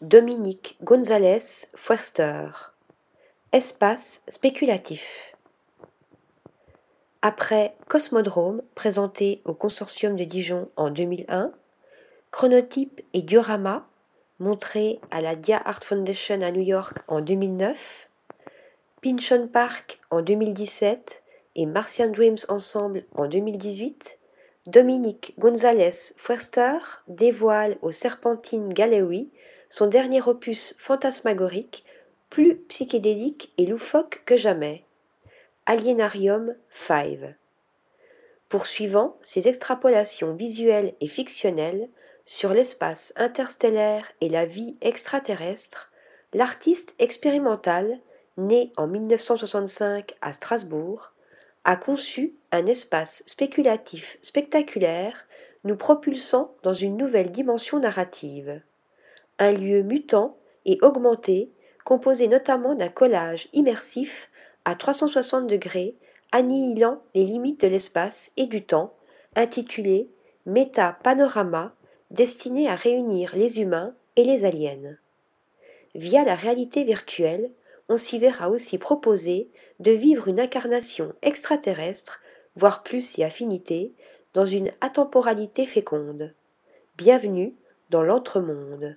Dominique Gonzalez Foerster. Espace spéculatif. Après Cosmodrome, présenté au Consortium de Dijon en 2001, Chronotype et Diorama, montré à la Dia Art Foundation à New York en 2009, Pinchon Park en 2017 et Martian Dreams Ensemble en 2018, Dominique Gonzalez Foerster dévoile au Serpentine Gallery son dernier opus fantasmagorique, plus psychédélique et loufoque que jamais. Alienarium 5. Poursuivant ses extrapolations visuelles et fictionnelles sur l'espace interstellaire et la vie extraterrestre, l'artiste expérimental, né en 1965 à Strasbourg, a conçu un espace spéculatif spectaculaire nous propulsant dans une nouvelle dimension narrative. Un lieu mutant et augmenté, composé notamment d'un collage immersif à 360 degrés, annihilant les limites de l'espace et du temps, intitulé Méta Panorama, destiné à réunir les humains et les aliens. Via la réalité virtuelle, on s'y verra aussi proposer de vivre une incarnation extraterrestre, voire plus si affinité, dans une atemporalité féconde. Bienvenue dans l'entremonde.